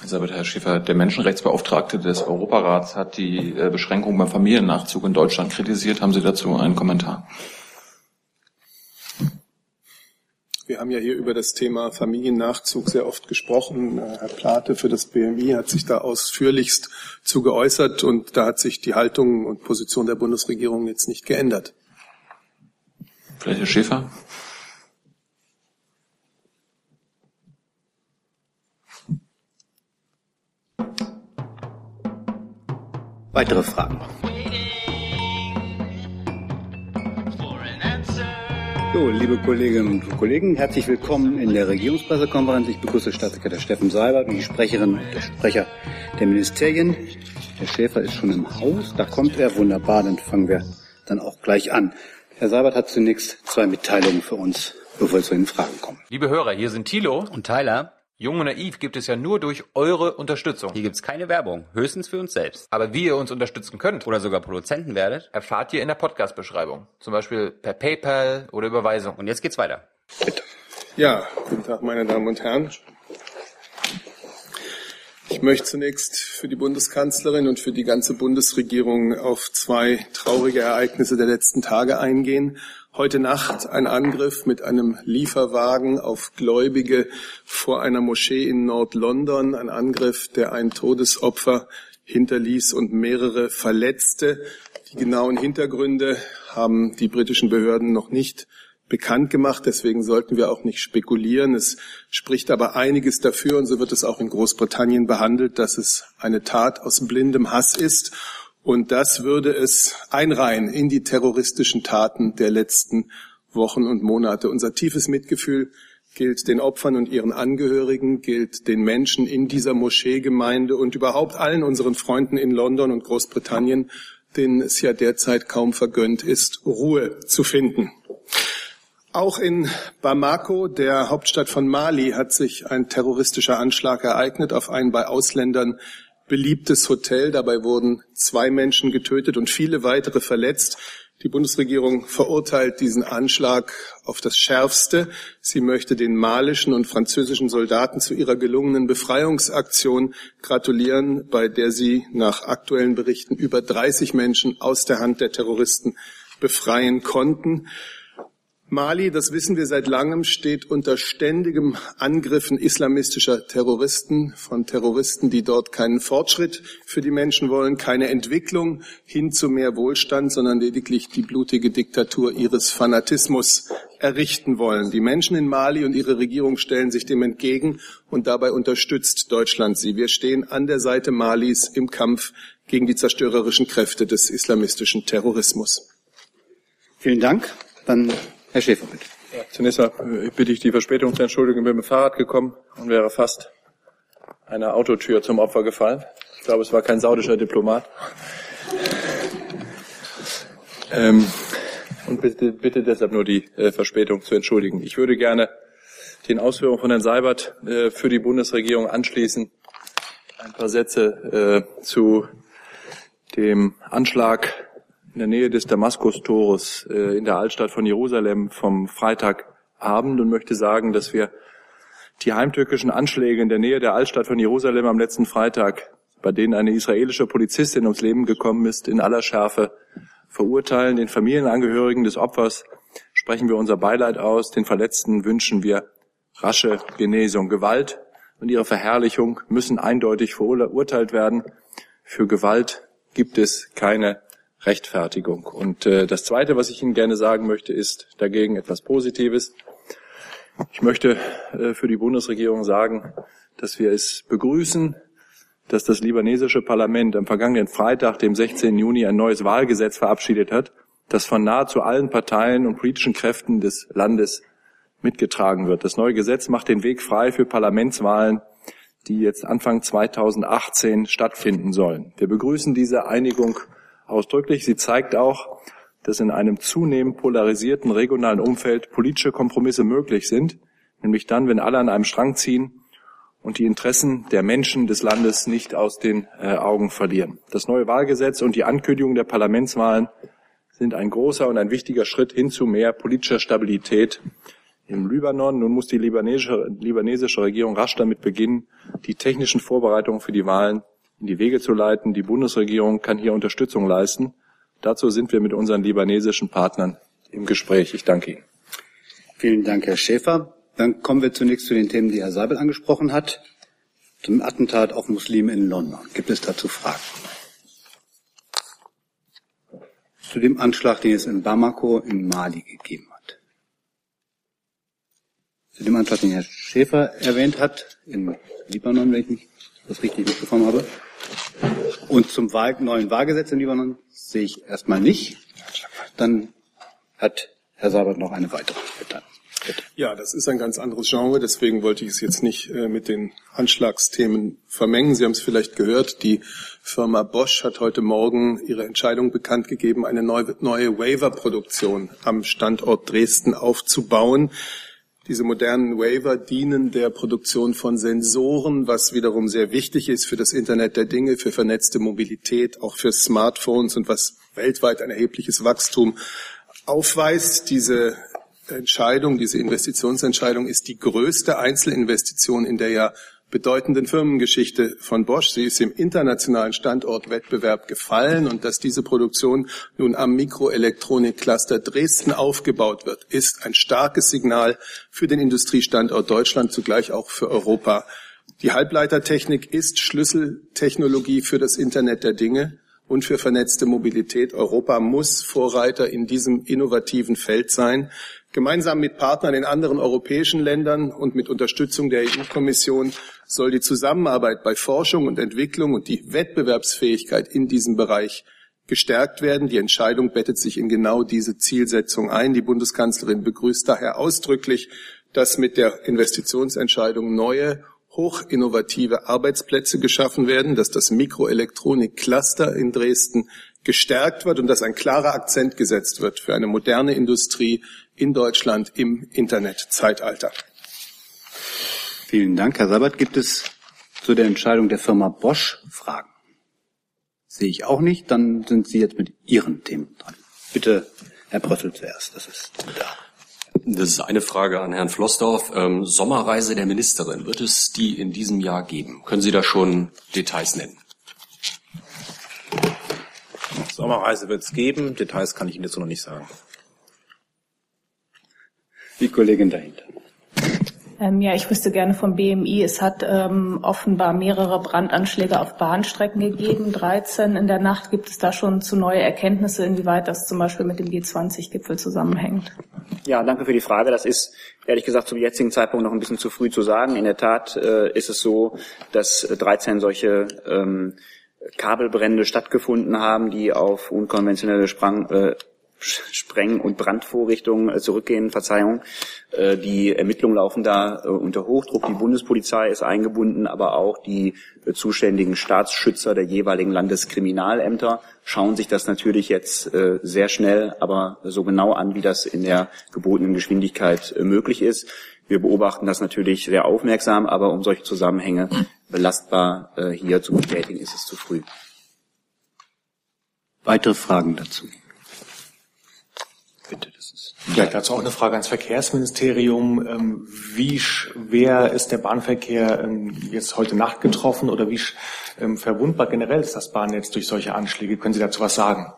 Elisabeth Herr Schäfer, der Menschenrechtsbeauftragte des Europarats hat die äh, Beschränkung beim Familiennachzug in Deutschland kritisiert. Haben Sie dazu einen Kommentar? Wir haben ja hier über das Thema Familiennachzug sehr oft gesprochen. Äh, Herr Plate für das BMI hat sich da ausführlichst zu geäußert und da hat sich die Haltung und Position der Bundesregierung jetzt nicht geändert. Vielleicht Herr Schäfer? Weitere Fragen? So, liebe Kolleginnen und Kollegen, herzlich willkommen in der Regierungspressekonferenz. Ich begrüße Staatssekretär Steffen Seibert und die Sprecherin und der Sprecher der Ministerien. Herr Schäfer ist schon im Haus, da kommt er. Wunderbar, dann fangen wir dann auch gleich an. Herr Seibert hat zunächst zwei Mitteilungen für uns, bevor wir zu den Fragen kommen. Liebe Hörer, hier sind Thilo und Tyler. Jung und naiv gibt es ja nur durch eure Unterstützung. Hier gibt's keine Werbung, höchstens für uns selbst. Aber wie ihr uns unterstützen könnt Oder sogar Produzenten werdet. erfahrt ihr in der Podcast-Beschreibung. Zum Beispiel per PayPal oder Überweisung. Und jetzt geht's weiter. Bitte. Ja, guten Tag, meine Damen und Herren. Ich möchte zunächst für die Bundeskanzlerin und für die ganze Bundesregierung auf zwei traurige Ereignisse der letzten Tage eingehen. Heute Nacht ein Angriff mit einem Lieferwagen auf Gläubige vor einer Moschee in Nord-London, ein Angriff, der ein Todesopfer hinterließ und mehrere Verletzte. Die genauen Hintergründe haben die britischen Behörden noch nicht bekannt gemacht. Deswegen sollten wir auch nicht spekulieren. Es spricht aber einiges dafür, und so wird es auch in Großbritannien behandelt, dass es eine Tat aus blindem Hass ist. Und das würde es einreihen in die terroristischen Taten der letzten Wochen und Monate. Unser tiefes Mitgefühl gilt den Opfern und ihren Angehörigen, gilt den Menschen in dieser Moscheegemeinde und überhaupt allen unseren Freunden in London und Großbritannien, denen es ja derzeit kaum vergönnt ist, Ruhe zu finden. Auch in Bamako, der Hauptstadt von Mali, hat sich ein terroristischer Anschlag ereignet auf ein bei Ausländern beliebtes Hotel. Dabei wurden zwei Menschen getötet und viele weitere verletzt. Die Bundesregierung verurteilt diesen Anschlag auf das Schärfste. Sie möchte den malischen und französischen Soldaten zu ihrer gelungenen Befreiungsaktion gratulieren, bei der sie nach aktuellen Berichten über 30 Menschen aus der Hand der Terroristen befreien konnten. Mali, das wissen wir seit langem, steht unter ständigem Angriffen islamistischer Terroristen, von Terroristen, die dort keinen Fortschritt für die Menschen wollen, keine Entwicklung hin zu mehr Wohlstand, sondern lediglich die blutige Diktatur ihres Fanatismus errichten wollen. Die Menschen in Mali und ihre Regierung stellen sich dem entgegen und dabei unterstützt Deutschland sie. Wir stehen an der Seite Malis im Kampf gegen die zerstörerischen Kräfte des islamistischen Terrorismus. Vielen Dank. Dann Herr Schäfer, bitte. Ja, zunächst mal äh, bitte ich die Verspätung zu entschuldigen. Ich bin mit dem Fahrrad gekommen und wäre fast einer Autotür zum Opfer gefallen. Ich glaube, es war kein saudischer Diplomat. Ähm, und bitte, bitte deshalb nur die äh, Verspätung zu entschuldigen. Ich würde gerne den Ausführungen von Herrn Seibert äh, für die Bundesregierung anschließen. Ein paar Sätze äh, zu dem Anschlag in der Nähe des Damaskus-Tores äh, in der Altstadt von Jerusalem vom Freitagabend und möchte sagen, dass wir die heimtückischen Anschläge in der Nähe der Altstadt von Jerusalem am letzten Freitag, bei denen eine israelische Polizistin ums Leben gekommen ist, in aller Schärfe verurteilen. Den Familienangehörigen des Opfers sprechen wir unser Beileid aus. Den Verletzten wünschen wir rasche Genesung. Gewalt und ihre Verherrlichung müssen eindeutig verurteilt werden. Für Gewalt gibt es keine Rechtfertigung. Und äh, das Zweite, was ich Ihnen gerne sagen möchte, ist dagegen etwas Positives. Ich möchte äh, für die Bundesregierung sagen, dass wir es begrüßen, dass das libanesische Parlament am vergangenen Freitag, dem 16. Juni, ein neues Wahlgesetz verabschiedet hat, das von nahezu allen Parteien und politischen Kräften des Landes mitgetragen wird. Das neue Gesetz macht den Weg frei für Parlamentswahlen, die jetzt Anfang 2018 stattfinden sollen. Wir begrüßen diese Einigung ausdrücklich. Sie zeigt auch, dass in einem zunehmend polarisierten regionalen Umfeld politische Kompromisse möglich sind, nämlich dann, wenn alle an einem Strang ziehen und die Interessen der Menschen des Landes nicht aus den äh, Augen verlieren. Das neue Wahlgesetz und die Ankündigung der Parlamentswahlen sind ein großer und ein wichtiger Schritt hin zu mehr politischer Stabilität im Libanon. Nun muss die libanesische, libanesische Regierung rasch damit beginnen, die technischen Vorbereitungen für die Wahlen in die Wege zu leiten. Die Bundesregierung kann hier Unterstützung leisten. Dazu sind wir mit unseren libanesischen Partnern im Gespräch. Ich danke Ihnen. Vielen Dank, Herr Schäfer. Dann kommen wir zunächst zu den Themen, die Herr Seibel angesprochen hat. Zum Attentat auf Muslime in London. Gibt es dazu Fragen? Zu dem Anschlag, den es in Bamako in Mali gegeben hat. Zu dem Anschlag, den Herr Schäfer erwähnt hat, in Libanon, wenn ich mich das richtig mitbekommen habe. Und zum Wahl, neuen Wahlgesetz in Libanon sehe ich erstmal nicht. Dann hat Herr Sabat noch eine weitere. Bitte. Ja, das ist ein ganz anderes Genre, deswegen wollte ich es jetzt nicht äh, mit den Anschlagsthemen vermengen. Sie haben es vielleicht gehört, die Firma Bosch hat heute Morgen ihre Entscheidung bekannt gegeben, eine neue, neue Waiver-Produktion am Standort Dresden aufzubauen. Diese modernen Waiver dienen der Produktion von Sensoren, was wiederum sehr wichtig ist für das Internet der Dinge, für vernetzte Mobilität, auch für Smartphones und was weltweit ein erhebliches Wachstum aufweist. Diese Entscheidung, diese Investitionsentscheidung ist die größte Einzelinvestition in der ja bedeutenden Firmengeschichte von Bosch. Sie ist im internationalen Standortwettbewerb gefallen und dass diese Produktion nun am Mikroelektronikcluster Dresden aufgebaut wird, ist ein starkes Signal für den Industriestandort Deutschland, zugleich auch für Europa. Die Halbleitertechnik ist Schlüsseltechnologie für das Internet der Dinge und für vernetzte Mobilität. Europa muss Vorreiter in diesem innovativen Feld sein. Gemeinsam mit Partnern in anderen europäischen Ländern und mit Unterstützung der EU-Kommission soll die Zusammenarbeit bei Forschung und Entwicklung und die Wettbewerbsfähigkeit in diesem Bereich gestärkt werden. Die Entscheidung bettet sich in genau diese Zielsetzung ein. Die Bundeskanzlerin begrüßt daher ausdrücklich, dass mit der Investitionsentscheidung neue hochinnovative Arbeitsplätze geschaffen werden, dass das Mikroelektronik-Cluster in Dresden gestärkt wird und dass ein klarer Akzent gesetzt wird für eine moderne Industrie in Deutschland im Internetzeitalter. Vielen Dank, Herr Sabat. Gibt es zu der Entscheidung der Firma Bosch Fragen? Sehe ich auch nicht. Dann sind Sie jetzt mit Ihren Themen dran. Bitte, Herr Brössel zuerst. Das ist da. Das ist eine Frage an Herrn Flossdorf. Ähm, Sommerreise der Ministerin, wird es die in diesem Jahr geben? Können Sie da schon Details nennen? Sommerreise wird es geben. Details kann ich Ihnen jetzt noch nicht sagen. Die Kollegin dahinter. Ähm, ja, ich wüsste gerne vom BMI. Es hat ähm, offenbar mehrere Brandanschläge auf Bahnstrecken gegeben, 13 in der Nacht. Gibt es da schon zu neue Erkenntnisse, inwieweit das zum Beispiel mit dem G20-Gipfel zusammenhängt? Ja, danke für die Frage. Das ist ehrlich gesagt zum jetzigen Zeitpunkt noch ein bisschen zu früh zu sagen. In der Tat äh, ist es so, dass 13 solche ähm, Kabelbrände stattgefunden haben, die auf unkonventionelle Sprang, äh, Spreng- und Brandvorrichtungen äh, zurückgehen, Verzeihung. Äh, die Ermittlungen laufen da äh, unter Hochdruck. Die Bundespolizei ist eingebunden, aber auch die zuständigen Staatsschützer der jeweiligen Landeskriminalämter schauen sich das natürlich jetzt sehr schnell, aber so genau an, wie das in der gebotenen Geschwindigkeit möglich ist. Wir beobachten das natürlich sehr aufmerksam, aber um solche Zusammenhänge belastbar hier zu bestätigen, ist es zu früh. Weitere Fragen dazu? Bitte, das ist. Vielleicht dazu auch eine Frage ans Verkehrsministerium. Ähm, wie schwer ist der Bahnverkehr ähm, jetzt heute Nacht getroffen oder wie ähm, verwundbar generell ist das Bahnnetz durch solche Anschläge? Können Sie dazu was sagen?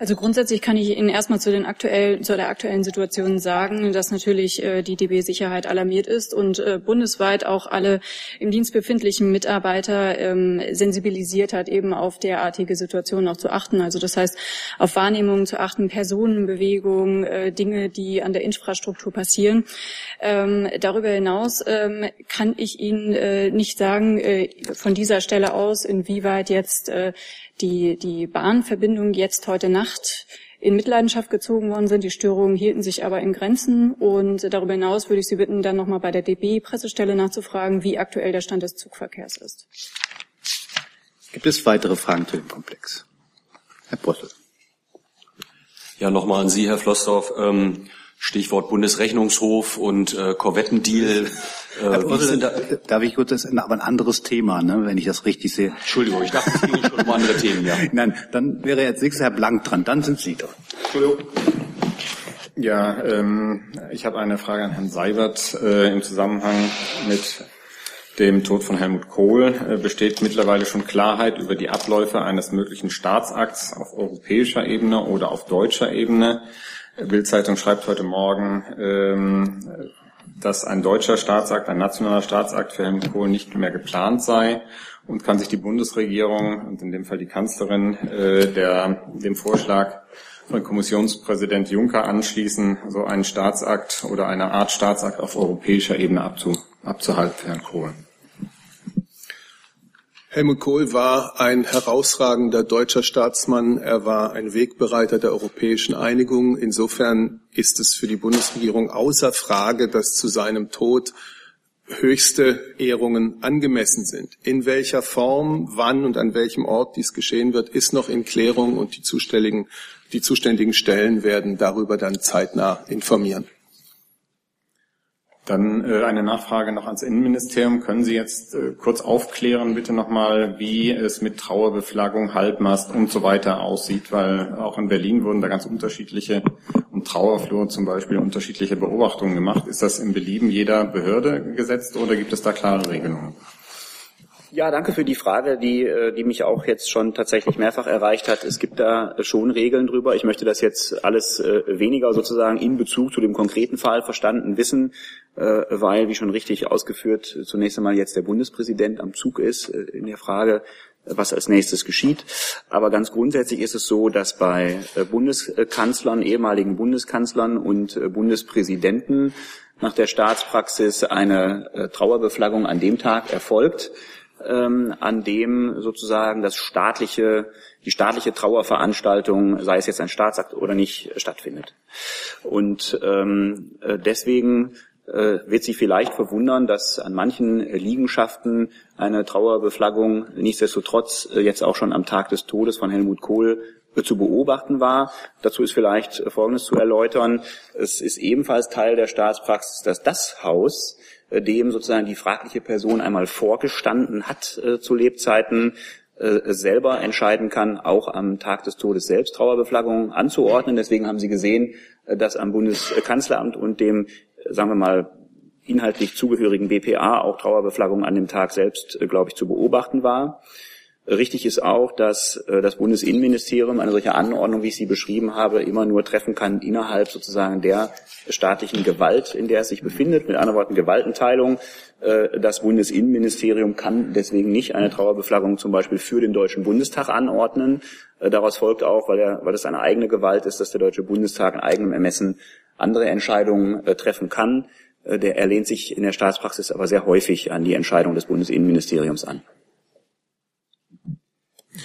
Also grundsätzlich kann ich Ihnen erstmal zu, den aktuell, zu der aktuellen Situation sagen, dass natürlich äh, die DB Sicherheit alarmiert ist und äh, bundesweit auch alle im Dienst befindlichen Mitarbeiter ähm, sensibilisiert hat, eben auf derartige Situationen auch zu achten. Also das heißt, auf Wahrnehmungen zu achten, Personenbewegungen, äh, Dinge, die an der Infrastruktur passieren. Ähm, darüber hinaus ähm, kann ich Ihnen äh, nicht sagen, äh, von dieser Stelle aus, inwieweit jetzt äh, die, die Bahnverbindung jetzt heute Nacht in Mitleidenschaft gezogen worden sind. Die Störungen hielten sich aber in Grenzen. Und darüber hinaus würde ich Sie bitten, dann nochmal bei der DB-Pressestelle nachzufragen, wie aktuell der Stand des Zugverkehrs ist. Gibt es weitere Fragen zu dem Komplex? Herr Brüssel. Ja, nochmal an Sie, Herr Flossdorf. Ähm, Stichwort Bundesrechnungshof und äh, Korvettendeal. Äh, Brüssel, da, darf ich kurz, das ist aber ein anderes Thema, ne, wenn ich das richtig sehe. Entschuldigung, ich dachte, es ging schon um andere Themen, ja. Nein, dann wäre jetzt nächstes Herr Blank dran, dann sind Sie dran. Entschuldigung. Ja, ähm, ich habe eine Frage an Herrn Seibert äh, im Zusammenhang mit dem Tod von Helmut Kohl. Äh, besteht mittlerweile schon Klarheit über die Abläufe eines möglichen Staatsakts auf europäischer Ebene oder auf deutscher Ebene? Bildzeitung schreibt heute Morgen, ähm, dass ein deutscher Staatsakt, ein nationaler Staatsakt für Helmut Kohl nicht mehr geplant sei und kann sich die Bundesregierung und in dem Fall die Kanzlerin äh, der, dem Vorschlag von Kommissionspräsident Juncker anschließen, so einen Staatsakt oder eine Art Staatsakt auf europäischer Ebene abzu, abzuhalten Herrn Kohl. Helmut Kohl war ein herausragender deutscher Staatsmann. Er war ein Wegbereiter der europäischen Einigung. Insofern ist es für die Bundesregierung außer Frage, dass zu seinem Tod höchste Ehrungen angemessen sind. In welcher Form, wann und an welchem Ort dies geschehen wird, ist noch in Klärung und die zuständigen, die zuständigen Stellen werden darüber dann zeitnah informieren. Dann äh, eine Nachfrage noch ans Innenministerium. Können Sie jetzt äh, kurz aufklären, bitte nochmal, wie es mit Trauerbeflaggung, Halbmast und so weiter aussieht? Weil auch in Berlin wurden da ganz unterschiedliche und Trauerflur zum Beispiel unterschiedliche Beobachtungen gemacht. Ist das im Belieben jeder Behörde gesetzt oder gibt es da klare Regelungen? Ja, danke für die Frage, die, äh, die mich auch jetzt schon tatsächlich mehrfach erreicht hat. Es gibt da schon Regeln drüber. Ich möchte das jetzt alles äh, weniger sozusagen in Bezug zu dem konkreten Fall verstanden wissen, äh, weil, wie schon richtig ausgeführt, zunächst einmal jetzt der Bundespräsident am Zug ist in der Frage, was als nächstes geschieht. Aber ganz grundsätzlich ist es so, dass bei Bundeskanzlern, ehemaligen Bundeskanzlern und Bundespräsidenten nach der Staatspraxis eine Trauerbeflaggung an dem Tag erfolgt, ähm, an dem sozusagen das staatliche, die staatliche Trauerveranstaltung, sei es jetzt ein Staatsakt oder nicht, stattfindet. Und ähm, äh, deswegen äh, wird Sie vielleicht verwundern, dass an manchen Liegenschaften eine Trauerbeflaggung nichtsdestotrotz äh, jetzt auch schon am Tag des Todes von Helmut Kohl äh, zu beobachten war. Dazu ist vielleicht Folgendes zu erläutern. Es ist ebenfalls Teil der Staatspraxis, dass das Haus dem sozusagen die fragliche Person einmal vorgestanden hat äh, zu Lebzeiten, äh, selber entscheiden kann, auch am Tag des Todes selbst Trauerbeflaggungen anzuordnen. Deswegen haben Sie gesehen, äh, dass am Bundeskanzleramt und dem, äh, sagen wir mal, inhaltlich zugehörigen BPA auch Trauerbeflaggung an dem Tag selbst, äh, glaube ich, zu beobachten war. Richtig ist auch, dass äh, das Bundesinnenministerium eine solche Anordnung, wie ich sie beschrieben habe, immer nur treffen kann innerhalb sozusagen der staatlichen Gewalt, in der es sich befindet. Mit anderen Worten Gewaltenteilung. Äh, das Bundesinnenministerium kann deswegen nicht eine Trauerbeflaggung zum Beispiel für den Deutschen Bundestag anordnen. Äh, daraus folgt auch, weil, er, weil es eine eigene Gewalt ist, dass der Deutsche Bundestag in eigenem Ermessen andere Entscheidungen treffen kann. Der er lehnt sich in der Staatspraxis aber sehr häufig an die Entscheidung des Bundesinnenministeriums an.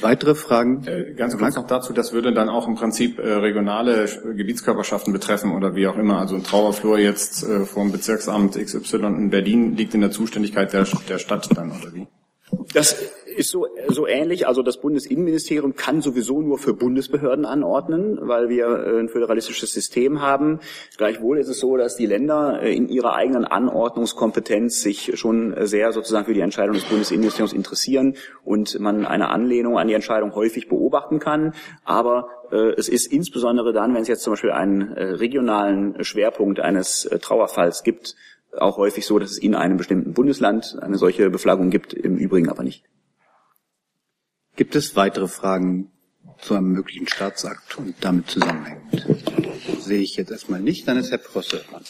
Weitere Fragen? Äh, ganz kurz noch dazu, das würde dann auch im Prinzip äh, regionale Gebietskörperschaften betreffen oder wie auch immer. Also ein Trauerflur jetzt äh, vom Bezirksamt XY in Berlin liegt in der Zuständigkeit der, der Stadt dann, oder wie? Das ist so, so ähnlich. Also das Bundesinnenministerium kann sowieso nur für Bundesbehörden anordnen, weil wir äh, ein föderalistisches System haben. Gleichwohl ist es so, dass die Länder äh, in ihrer eigenen Anordnungskompetenz sich schon sehr sozusagen für die Entscheidung des Bundesinnenministeriums interessieren und man eine Anlehnung an die Entscheidung häufig beobachten kann. Aber äh, es ist insbesondere dann, wenn es jetzt zum Beispiel einen regionalen Schwerpunkt eines Trauerfalls gibt, auch häufig so, dass es in einem bestimmten Bundesland eine solche Beflaggung gibt, im Übrigen aber nicht. Gibt es weitere Fragen zu einem möglichen Staatsakt und damit zusammenhängend? Sehe ich jetzt erstmal nicht, dann ist Herr Prosse dran.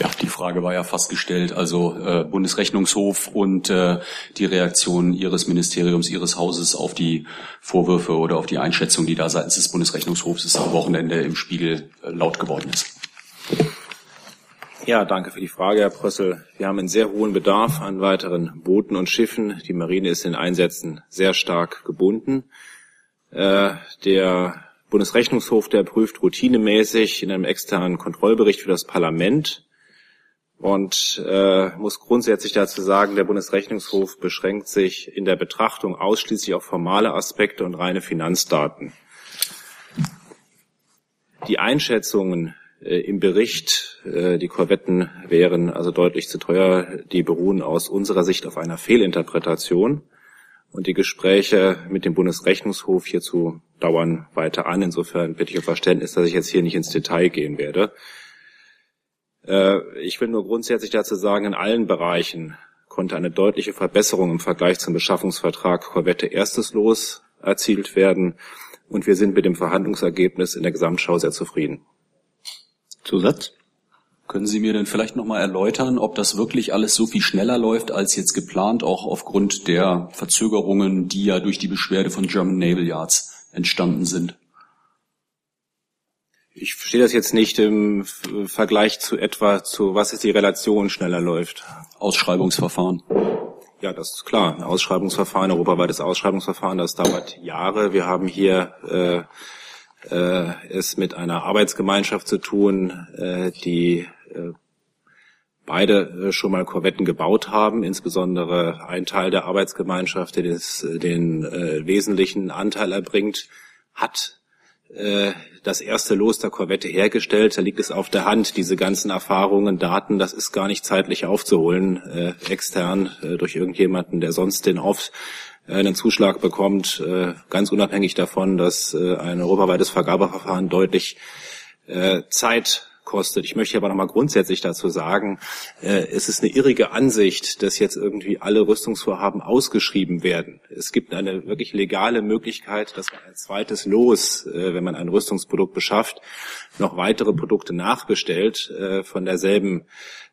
Ja, die Frage war ja fast gestellt. Also äh, Bundesrechnungshof und äh, die Reaktion Ihres Ministeriums, Ihres Hauses auf die Vorwürfe oder auf die Einschätzung, die da seitens des Bundesrechnungshofs am Wochenende im Spiegel äh, laut geworden ist. Ja, danke für die Frage, Herr Prössel. Wir haben einen sehr hohen Bedarf an weiteren Booten und Schiffen. Die Marine ist in Einsätzen sehr stark gebunden. Äh, der Bundesrechnungshof, der prüft routinemäßig in einem externen Kontrollbericht für das Parlament und äh, muss grundsätzlich dazu sagen, der Bundesrechnungshof beschränkt sich in der Betrachtung ausschließlich auf formale Aspekte und reine Finanzdaten. Die Einschätzungen im Bericht, äh, die Korvetten wären also deutlich zu teuer, die beruhen aus unserer Sicht auf einer Fehlinterpretation. Und die Gespräche mit dem Bundesrechnungshof hierzu dauern weiter an. Insofern bitte ich um Verständnis, dass ich jetzt hier nicht ins Detail gehen werde. Äh, ich will nur grundsätzlich dazu sagen, in allen Bereichen konnte eine deutliche Verbesserung im Vergleich zum Beschaffungsvertrag Korvette erstes Los erzielt werden. Und wir sind mit dem Verhandlungsergebnis in der Gesamtschau sehr zufrieden. Zusatz? Können Sie mir denn vielleicht nochmal erläutern, ob das wirklich alles so viel schneller läuft als jetzt geplant, auch aufgrund der Verzögerungen, die ja durch die Beschwerde von German Naval Yards entstanden sind? Ich verstehe das jetzt nicht im Vergleich zu etwa zu, was ist die Relation schneller läuft. Ausschreibungsverfahren. Ja, das ist klar. Ein Ausschreibungsverfahren, europaweites Ausschreibungsverfahren, das dauert Jahre. Wir haben hier äh, äh, es mit einer Arbeitsgemeinschaft zu tun, äh, die äh, beide äh, schon mal Korvetten gebaut haben, insbesondere ein Teil der Arbeitsgemeinschaft, der des, den äh, wesentlichen Anteil erbringt, hat äh, das erste Los der Korvette hergestellt. Da liegt es auf der Hand, diese ganzen Erfahrungen, Daten, das ist gar nicht zeitlich aufzuholen, äh, extern äh, durch irgendjemanden, der sonst den auf äh, einen Zuschlag bekommt, äh, ganz unabhängig davon, dass äh, ein europaweites Vergabeverfahren deutlich Zeit kostet. Ich möchte aber noch mal grundsätzlich dazu sagen, äh, es ist eine irrige Ansicht, dass jetzt irgendwie alle Rüstungsvorhaben ausgeschrieben werden. Es gibt eine wirklich legale Möglichkeit, dass man ein zweites Los, äh, wenn man ein Rüstungsprodukt beschafft, noch weitere Produkte nachbestellt äh, von derselben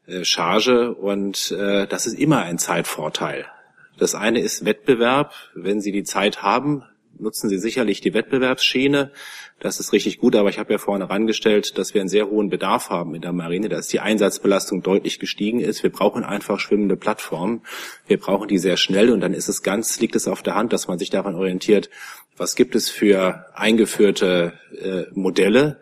äh, Charge und äh, das ist immer ein Zeitvorteil. Das eine ist Wettbewerb. Wenn Sie die Zeit haben, nutzen Sie sicherlich die Wettbewerbsschiene. Das ist richtig gut, aber ich habe ja vorne herangestellt, dass wir einen sehr hohen Bedarf haben in der Marine, dass die Einsatzbelastung deutlich gestiegen ist. Wir brauchen einfach schwimmende Plattformen. Wir brauchen die sehr schnell und dann ist es ganz, liegt es auf der Hand, dass man sich daran orientiert, was gibt es für eingeführte äh, Modelle,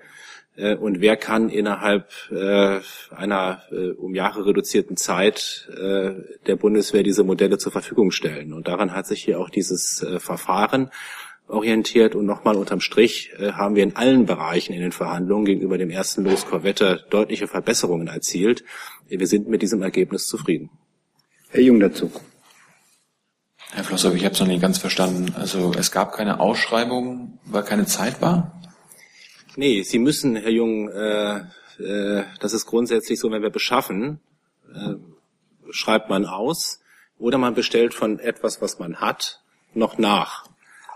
äh, und wer kann innerhalb äh, einer äh, um Jahre reduzierten Zeit äh, der Bundeswehr diese Modelle zur Verfügung stellen. Und daran hat sich hier auch dieses äh, Verfahren orientiert. Und nochmal unterm Strich äh, haben wir in allen Bereichen in den Verhandlungen gegenüber dem ersten Los Korvette deutliche Verbesserungen erzielt. Wir sind mit diesem Ergebnis zufrieden. Herr Jung dazu. Herr Flosser, ich habe es noch nicht ganz verstanden. Also es gab keine Ausschreibung, weil keine Zeit war? Nee, Sie müssen, Herr Jung, äh, äh, das ist grundsätzlich so, wenn wir beschaffen, äh, schreibt man aus oder man bestellt von etwas, was man hat, noch nach.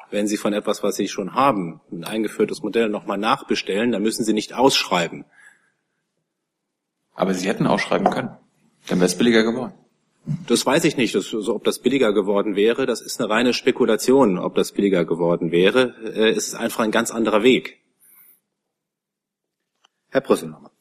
Wenn Sie von etwas, was Sie schon haben, ein eingeführtes Modell nochmal nachbestellen, dann müssen Sie nicht ausschreiben. Aber Sie hätten ausschreiben können. Dann wäre es billiger geworden. Das weiß ich nicht, das, also ob das billiger geworden wäre. Das ist eine reine Spekulation, ob das billiger geworden wäre. Äh, es ist einfach ein ganz anderer Weg. Herr Brüssel nochmal.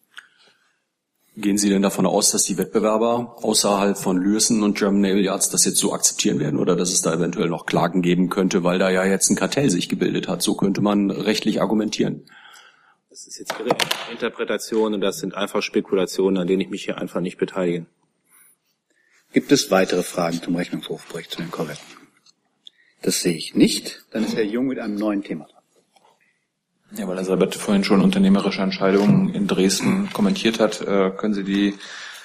Gehen Sie denn davon aus, dass die Wettbewerber außerhalb von Lürsen und German Naval Yards das jetzt so akzeptieren werden oder dass es da eventuell noch Klagen geben könnte, weil da ja jetzt ein Kartell sich gebildet hat? So könnte man rechtlich argumentieren. Das ist jetzt Ihre Interpretation und das sind einfach Spekulationen, an denen ich mich hier einfach nicht beteilige. Gibt es weitere Fragen zum Rechnungshofbericht zu den Korvetten? Das sehe ich nicht. Dann ist Herr Jung mit einem neuen Thema. Ja, weil Elisabeth vorhin schon unternehmerische Entscheidungen in Dresden kommentiert hat, äh, können Sie die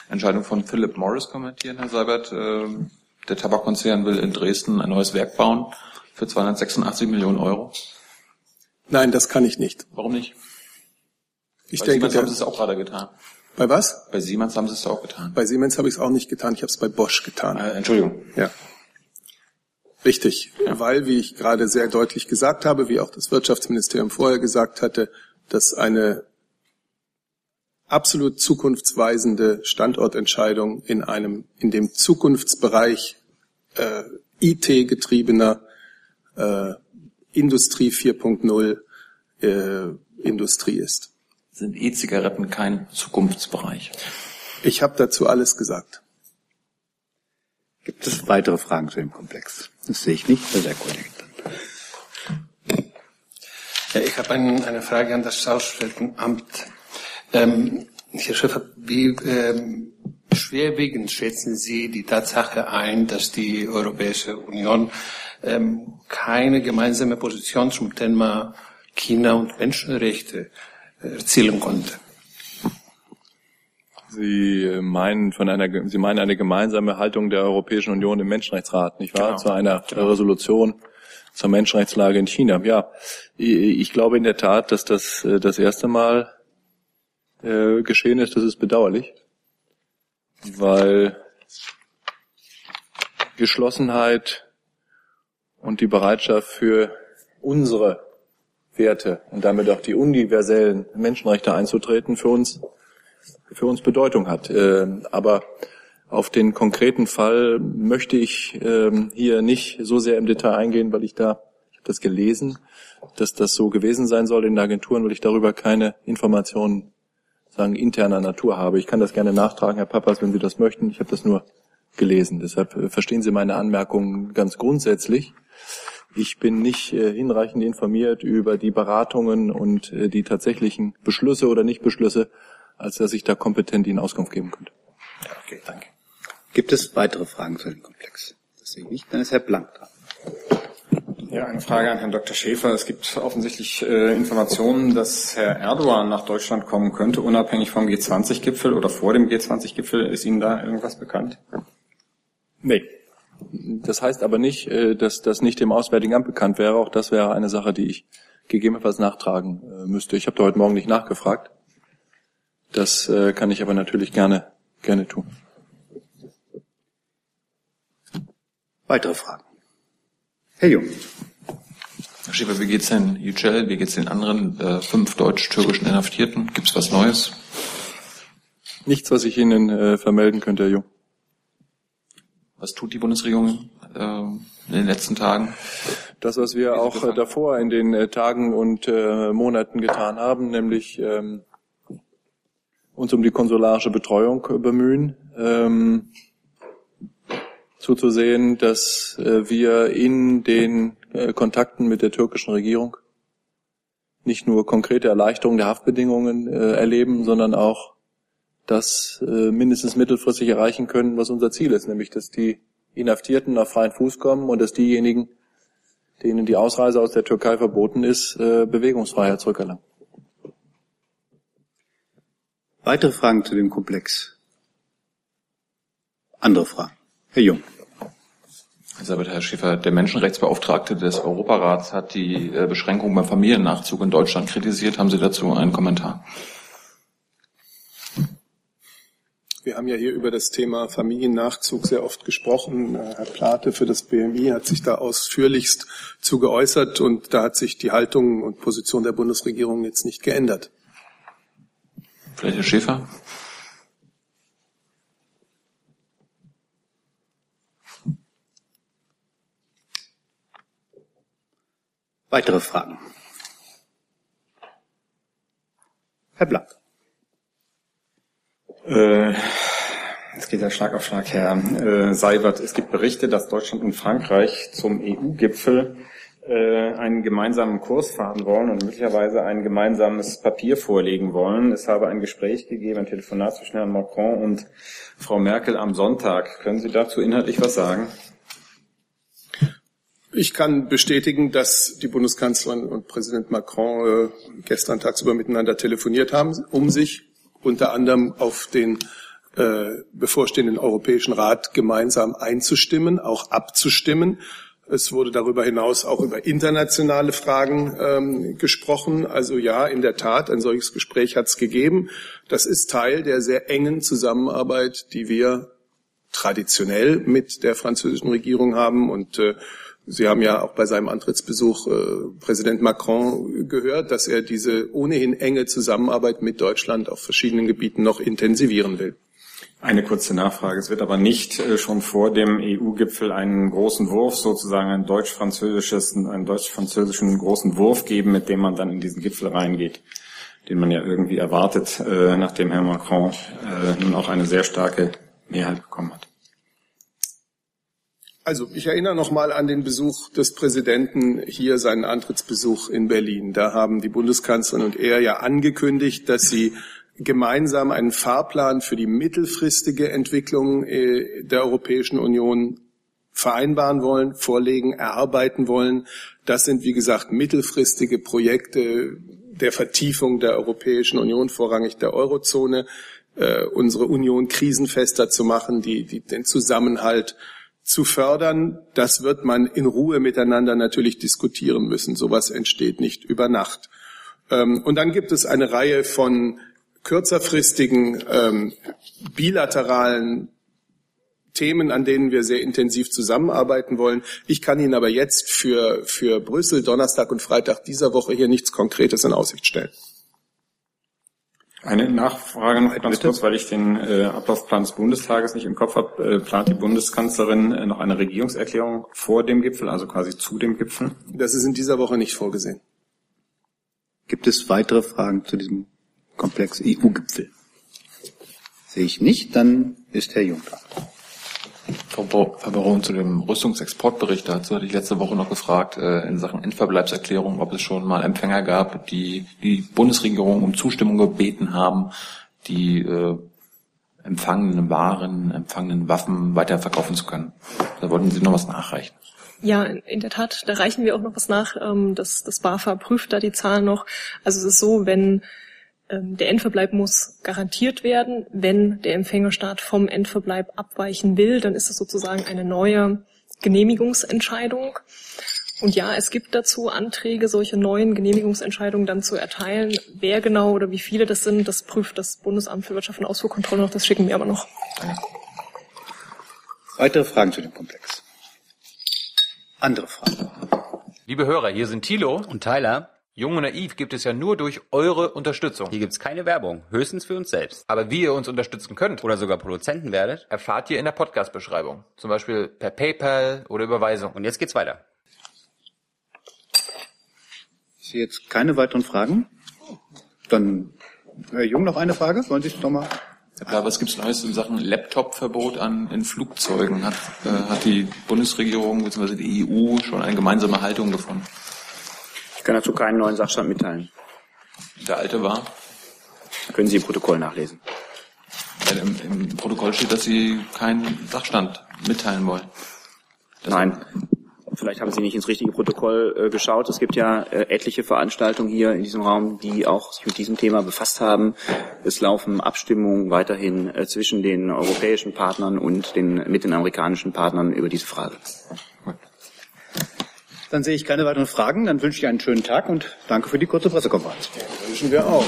Entscheidung von Philip Morris kommentieren, Herr Seibert? Äh, der Tabakkonzern will in Dresden ein neues Werk bauen für 286 Millionen Euro. Nein, das kann ich nicht. Warum nicht? Ich Bei denke, Siemens haben Sie es auch gerade getan. bei was? Bei Siemens haben Sie es auch getan. Bei Siemens habe ich es auch nicht getan. Ich habe es bei Bosch getan. Äh, Entschuldigung. Ja. Richtig, weil, wie ich gerade sehr deutlich gesagt habe, wie auch das Wirtschaftsministerium vorher gesagt hatte, dass eine absolut zukunftsweisende Standortentscheidung in einem, in dem Zukunftsbereich äh, IT-getriebener äh, Industrie 4.0 äh, Industrie ist. Sind E-Zigaretten kein Zukunftsbereich? Ich habe dazu alles gesagt. Gibt es weitere Fragen zu dem Komplex? Das sehe ich nicht, bei der Kollege. Ja, ich habe ein, eine Frage an das Auswärtigen Ähm, Herr Schäfer, wie ähm, schwerwiegend schätzen Sie die Tatsache ein, dass die Europäische Union ähm, keine gemeinsame Position zum Thema China und Menschenrechte erzielen konnte? Sie meinen von einer, Sie meinen eine gemeinsame Haltung der Europäischen Union im Menschenrechtsrat, nicht wahr? Genau. Zu einer Resolution zur Menschenrechtslage in China. Ja, ich glaube in der Tat, dass das äh, das erste Mal äh, geschehen ist. Das ist bedauerlich, weil Geschlossenheit und die Bereitschaft für unsere Werte und damit auch die universellen Menschenrechte einzutreten für uns für uns Bedeutung hat. Äh, aber auf den konkreten Fall möchte ich ähm, hier nicht so sehr im Detail eingehen, weil ich da, ich habe das gelesen, dass das so gewesen sein soll in den Agenturen, weil ich darüber keine Informationen sagen interner Natur habe. Ich kann das gerne nachtragen, Herr Papas, wenn Sie das möchten. Ich habe das nur gelesen. Deshalb äh, verstehen Sie meine Anmerkungen ganz grundsätzlich. Ich bin nicht äh, hinreichend informiert über die Beratungen und äh, die tatsächlichen Beschlüsse oder Nichtbeschlüsse, als dass ich da kompetent Ihnen Auskunft geben könnte. Okay, danke. Gibt es weitere Fragen zu dem Komplex? Das sehe ich nicht. Dann ist Herr Blank dran. Ja, eine Frage an Herrn Dr. Schäfer. Es gibt offensichtlich äh, Informationen, dass Herr Erdogan nach Deutschland kommen könnte, unabhängig vom G20-Gipfel oder vor dem G20-Gipfel. Ist Ihnen da irgendwas bekannt? Nee. Das heißt aber nicht, äh, dass das nicht dem Auswärtigen Amt bekannt wäre. Auch das wäre eine Sache, die ich gegebenenfalls nachtragen äh, müsste. Ich habe da heute Morgen nicht nachgefragt. Das äh, kann ich aber natürlich gerne, gerne tun. Weitere Fragen? Herr Jung. Herr Schäfer, wie geht's denn Yücel, wie geht's den anderen äh, fünf deutsch-türkischen Inhaftierten? Gibt's was Neues? Nichts, was ich Ihnen äh, vermelden könnte, Herr Jung. Was tut die Bundesregierung äh, in den letzten Tagen? Das, was wir auch äh, davor in den äh, Tagen und äh, Monaten getan haben, nämlich ähm, uns um die konsularische Betreuung äh, bemühen. Ähm, zuzusehen, dass äh, wir in den äh, Kontakten mit der türkischen Regierung nicht nur konkrete Erleichterung der Haftbedingungen äh, erleben, sondern auch das äh, mindestens mittelfristig erreichen können, was unser Ziel ist, nämlich dass die Inhaftierten auf freien Fuß kommen und dass diejenigen, denen die Ausreise aus der Türkei verboten ist, äh, Bewegungsfreiheit zurückerlangen. Weitere Fragen zu dem Komplex? Andere Fragen? Herr Jung. Also Herr Schäfer, der Menschenrechtsbeauftragte des Europarats hat die äh, Beschränkung beim Familiennachzug in Deutschland kritisiert. Haben Sie dazu einen Kommentar? Wir haben ja hier über das Thema Familiennachzug sehr oft gesprochen. Äh, Herr Plate für das BMI hat sich da ausführlichst zu geäußert und da hat sich die Haltung und Position der Bundesregierung jetzt nicht geändert. Vielleicht Herr Schäfer? Weitere Fragen? Herr Blank. Äh, es geht ja Schlag auf Schlag, Herr äh, Seibert. Es gibt Berichte, dass Deutschland und Frankreich zum EU-Gipfel äh, einen gemeinsamen Kurs fahren wollen und möglicherweise ein gemeinsames Papier vorlegen wollen. Es habe ein Gespräch gegeben, ein Telefonat zwischen Herrn Macron und Frau Merkel am Sonntag. Können Sie dazu inhaltlich was sagen? Ich kann bestätigen, dass die Bundeskanzlerin und Präsident Macron äh, gestern tagsüber miteinander telefoniert haben, um sich unter anderem auf den äh, bevorstehenden Europäischen Rat gemeinsam einzustimmen, auch abzustimmen. Es wurde darüber hinaus auch über internationale Fragen ähm, gesprochen. Also ja, in der Tat, ein solches Gespräch hat es gegeben. Das ist Teil der sehr engen Zusammenarbeit, die wir traditionell mit der französischen Regierung haben und äh, Sie haben ja auch bei seinem Antrittsbesuch äh, Präsident Macron gehört, dass er diese ohnehin enge Zusammenarbeit mit Deutschland auf verschiedenen Gebieten noch intensivieren will. Eine kurze Nachfrage. Es wird aber nicht äh, schon vor dem EU-Gipfel einen großen Wurf, sozusagen ein deutsch-französisches, einen deutsch-französischen großen Wurf geben, mit dem man dann in diesen Gipfel reingeht, den man ja irgendwie erwartet, äh, nachdem Herr Macron äh, nun auch eine sehr starke Mehrheit bekommen hat. Also ich erinnere noch mal an den Besuch des Präsidenten hier, seinen Antrittsbesuch in Berlin. Da haben die Bundeskanzlerin und er ja angekündigt, dass sie gemeinsam einen Fahrplan für die mittelfristige Entwicklung äh, der Europäischen Union vereinbaren wollen, vorlegen, erarbeiten wollen. Das sind, wie gesagt, mittelfristige Projekte der Vertiefung der Europäischen Union, vorrangig der Eurozone, äh, unsere Union krisenfester zu machen, die, die den Zusammenhalt zu fördern, das wird man in Ruhe miteinander natürlich diskutieren müssen. Sowas entsteht nicht über Nacht. Ähm, und dann gibt es eine Reihe von kürzerfristigen ähm, bilateralen Themen, an denen wir sehr intensiv zusammenarbeiten wollen. Ich kann Ihnen aber jetzt für, für Brüssel Donnerstag und Freitag dieser Woche hier nichts Konkretes in Aussicht stellen. Eine Nachfrage noch ganz kurz, weil ich den äh, Ablaufplan des Bundestages nicht im Kopf habe. Äh, plant die Bundeskanzlerin äh, noch eine Regierungserklärung vor dem Gipfel, also quasi zu dem Gipfel? Das ist in dieser Woche nicht vorgesehen. Gibt es weitere Fragen zu diesem Komplex EU-Gipfel? Sehe ich nicht, dann ist Herr Jung dran. Frau Baron, zu dem Rüstungsexportbericht, dazu hatte ich letzte Woche noch gefragt, äh, in Sachen Endverbleibserklärung, ob es schon mal Empfänger gab, die die Bundesregierung um Zustimmung gebeten haben, die äh, empfangenen Waren, empfangenen Waffen weiterverkaufen zu können. Da wollten Sie noch was nachreichen. Ja, in der Tat, da reichen wir auch noch was nach. Ähm, das, das BAFA prüft da die Zahlen noch. Also es ist so, wenn der Endverbleib muss garantiert werden. Wenn der Empfängerstaat vom Endverbleib abweichen will, dann ist das sozusagen eine neue Genehmigungsentscheidung. Und ja, es gibt dazu Anträge, solche neuen Genehmigungsentscheidungen dann zu erteilen. Wer genau oder wie viele das sind, das prüft das Bundesamt für Wirtschaft und Ausfuhrkontrolle noch. Das schicken wir aber noch. Weitere Fragen zu dem Komplex? Andere Fragen? Liebe Hörer, hier sind Thilo und Tyler. Jung und naiv gibt es ja nur durch eure Unterstützung. Hier gibt's keine Werbung, höchstens für uns selbst. Aber wie ihr uns unterstützen könnt oder sogar Produzenten werdet, erfahrt ihr in der Podcast-Beschreibung. Zum Beispiel per PayPal oder Überweisung. Und jetzt geht's weiter. Ich sehe jetzt keine weiteren Fragen. Dann Herr Jung noch eine Frage. Wollen Sie es nochmal? Ja, was gibt's Neues in Sachen Laptop-Verbot an in Flugzeugen? Hat, äh, hat die Bundesregierung bzw. die EU schon eine gemeinsame Haltung gefunden? Ich kann dazu keinen neuen Sachstand mitteilen. Der alte war? Können Sie im Protokoll nachlesen. Im, Im Protokoll steht, dass Sie keinen Sachstand mitteilen wollen. Das Nein. Vielleicht haben Sie nicht ins richtige Protokoll äh, geschaut. Es gibt ja äh, etliche Veranstaltungen hier in diesem Raum, die auch sich mit diesem Thema befasst haben. Es laufen Abstimmungen weiterhin äh, zwischen den europäischen Partnern und den, mit den amerikanischen Partnern über diese Frage. Dann sehe ich keine weiteren Fragen. Dann wünsche ich einen schönen Tag und danke für die kurze Pressekonferenz. Wünschen wir auch.